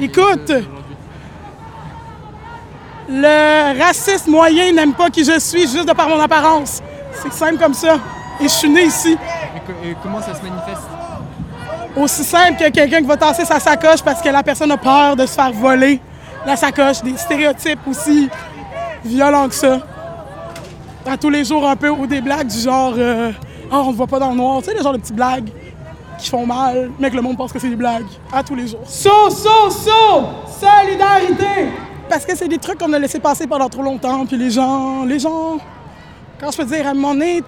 Écoute, le raciste moyen n'aime pas qui je suis juste de par mon apparence. C'est simple comme ça. Et je suis né ici. Et, comment ça se manifeste? Aussi simple que quelqu'un qui va tasser sa sacoche parce que la personne a peur de se faire voler la sacoche. Des stéréotypes aussi violents que ça. À tous les jours un peu, ou des blagues du genre euh, oh, on ne voit pas dans le noir », tu sais, le genre de petites blagues qui font mal, mais que le monde pense que c'est des blagues, à tous les jours. So, so, so! Solidarité! Parce que c'est des trucs qu'on a laissé passer pendant trop longtemps, puis les gens, les gens, quand je peux dire, à un moment donné,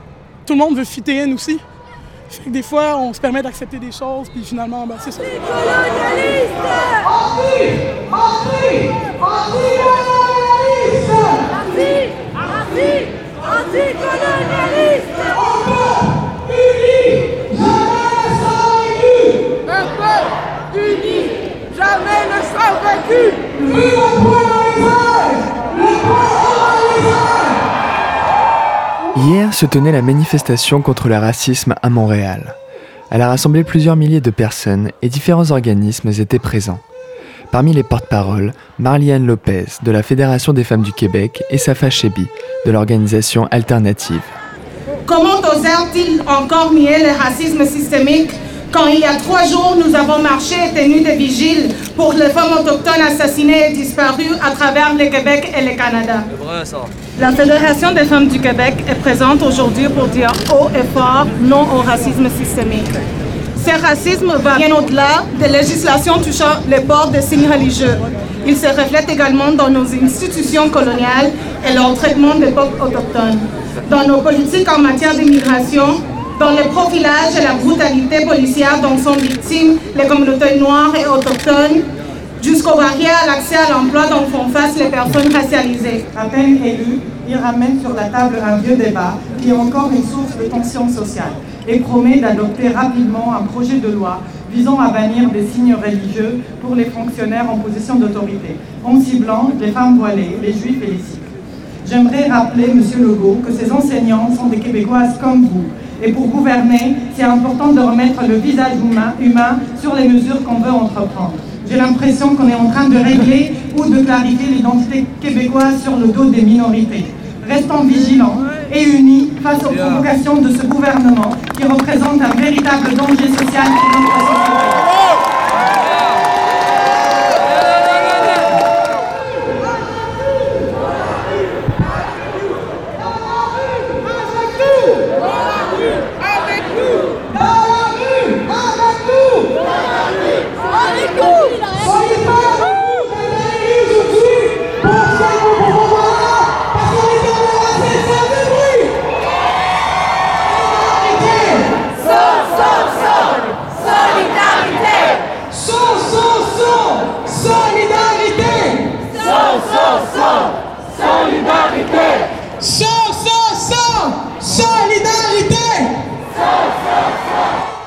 tout le monde veut fitter in aussi. Fait que des fois, on se permet d'accepter des choses, puis finalement, ben, c'est ça. Anti-colonialiste Anti Hier se tenait la manifestation contre le racisme à Montréal. Elle a rassemblé plusieurs milliers de personnes et différents organismes étaient présents. Parmi les porte-paroles, Marliane Lopez de la Fédération des femmes du Québec et Safa Chebi de l'organisation Alternative. Comment osèrent-ils encore nier le racisme systémique quand il y a trois jours, nous avons marché et tenu des vigiles pour les femmes autochtones assassinées et disparues à travers le Québec et le Canada. La Fédération des femmes du Québec est présente aujourd'hui pour dire haut et fort non au racisme systémique. Ce racisme va bien au-delà des législations touchant les ports de signes religieux. Il se reflète également dans nos institutions coloniales et leur traitement des peuples autochtones, dans nos politiques en matière d'immigration, dans le profilage et la brutalité policière dont sont victimes les communautés noires et autochtones, jusqu'aux barrières à l'accès à l'emploi dont font face les personnes racialisées. À peine élu, il ramène sur la table un vieux débat qui est encore une source de tension sociale et promet d'adopter rapidement un projet de loi visant à bannir des signes religieux pour les fonctionnaires en position d'autorité, en ciblant les femmes voilées, les juifs et les sikhs. J'aimerais rappeler, Monsieur Legault, que ces enseignants sont des Québécoises comme vous et pour gouverner, c'est important de remettre le visage humain, sur les mesures qu'on veut entreprendre. J'ai l'impression qu'on est en train de régler ou de clarifier l'identité québécoise sur le dos des minorités. Restons vigilants et unis face aux provocations de ce gouvernement qui représente un véritable danger social pour notre société.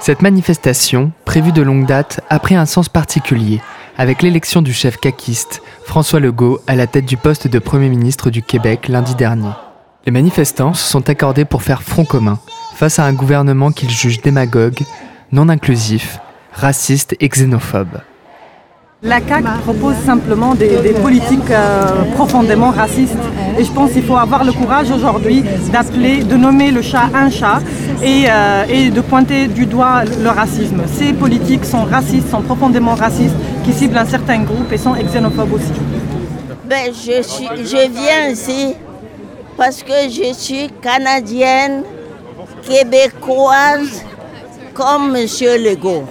Cette manifestation, prévue de longue date, a pris un sens particulier avec l'élection du chef caquiste François Legault à la tête du poste de Premier ministre du Québec lundi dernier. Les manifestants se sont accordés pour faire front commun face à un gouvernement qu'ils jugent démagogue, non inclusif, raciste et xénophobe. La CAQ propose simplement des, politiques euh, profondément racistes. Et je pense qu'il faut avoir le courage aujourd'hui d'appeler, de nommer le chat un chat et, euh, et, de pointer du doigt le racisme. Ces politiques sont racistes, sont profondément racistes, qui ciblent un certain groupe et sont xénophobes aussi. Ben, je viens ici parce que je suis canadienne, québécoise, comme M. Legault.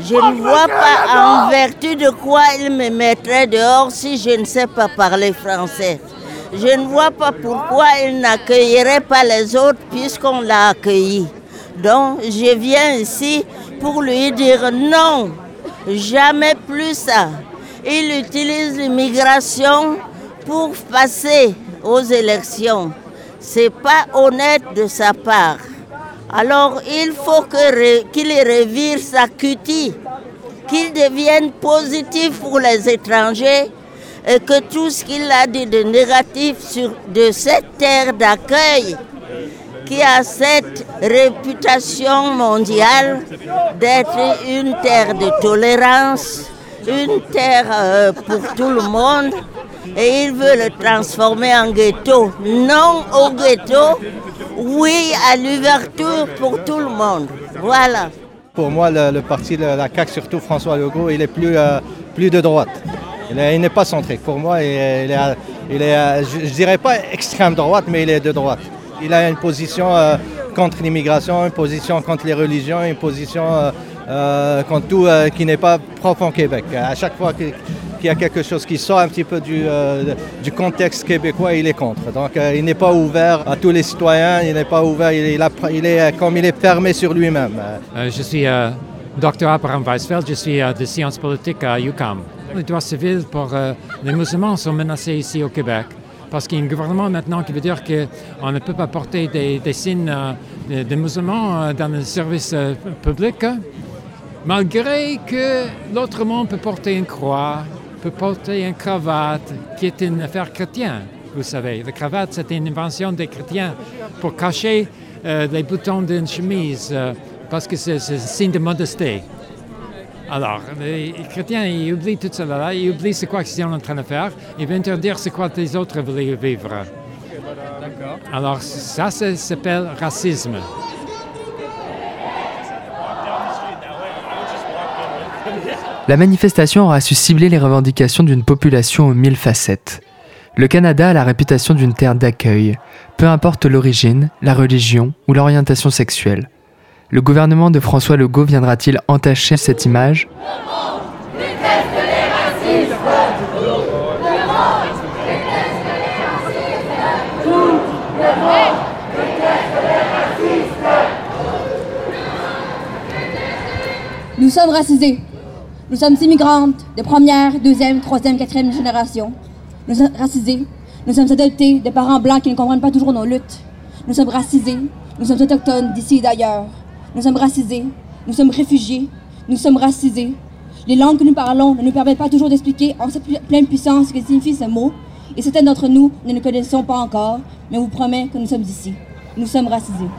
Je ne vois pas en vertu de quoi il me mettrait dehors si je ne sais pas parler français. Je ne vois pas pourquoi il n'accueillerait pas les autres puisqu'on l'a accueilli. Donc je viens ici pour lui dire non. Jamais plus ça. Il utilise l'immigration pour passer aux élections. C'est pas honnête de sa part. Alors il faut qu'il revire sa cutie, qu'il devienne positif pour les étrangers et que tout ce qu'il a dit de négatif sur de cette terre d'accueil qui a cette réputation mondiale d'être une terre de tolérance, une terre euh, pour tout le monde, et il veut le transformer en ghetto. Non au ghetto, oui à l'ouverture pour tout le monde. Voilà. Pour moi, le, parti de la CAQ, surtout François Legault, il est plus, euh, plus de droite. Il n'est pas centré. Pour moi, il est, il est, je ne dirais pas extrême droite, mais il est de droite. Il a une position euh, contre l'immigration, une position contre les religions, une position euh, contre tout qui n'est pas propre au Québec. À chaque fois qu'il y a quelque chose qui sort un petit peu du, euh, contexte québécois, il est contre. Donc euh, il n'est pas ouvert à tous les citoyens, il n'est pas ouvert, il, est euh, comme il est fermé sur lui-même. je suis Dr Abraham Weisfeld, je suis de sciences politiques à UQAM. Les droits civils pour les musulmans sont menacés ici au Québec parce qu'il y a un gouvernement maintenant qui veut dire qu'on ne peut pas porter des, des signes des musulmans dans le service public, malgré que l'autre monde peut porter une croix, peut porter une cravate qui est une affaire chrétienne, vous savez. La cravate, c'était une invention des chrétiens pour cacher euh, les boutons d'une chemise, euh, parce que c'est un signe de modesté. Alors, les chrétiens, ils oublient tout cela, ils oublient c'est quoi qu'ils sont en train de faire, ils vont interdire c'est quoi les autres veulent vivre. Alors, ça, ça s'appelle racisme. La manifestation aura su cibler les revendications d'une population aux mille facettes. Le Canada a la réputation d'une terre d'accueil, peu importe l'origine, la religion ou l'orientation sexuelle. Le gouvernement de François Legault viendra-t-il entacher cette image? Nous sommes racisés. Nous sommes immigrantes de première, deuxième, troisième, quatrième génération. Nous sommes racisés. Nous sommes adoptés de parents blancs qui ne comprennent pas toujours nos luttes. Nous sommes racisés. Nous sommes autochtones d'ici et d'ailleurs. Nous sommes racisés. Nous sommes réfugiés. Nous sommes racisés. Les langues que nous parlons ne nous permettent pas toujours d'expliquer en pleine puissance ce que signifie ce mot. Et certains d'entre nous ne le connaissons pas encore, mais on vous promet que nous sommes ici. Nous sommes racisés.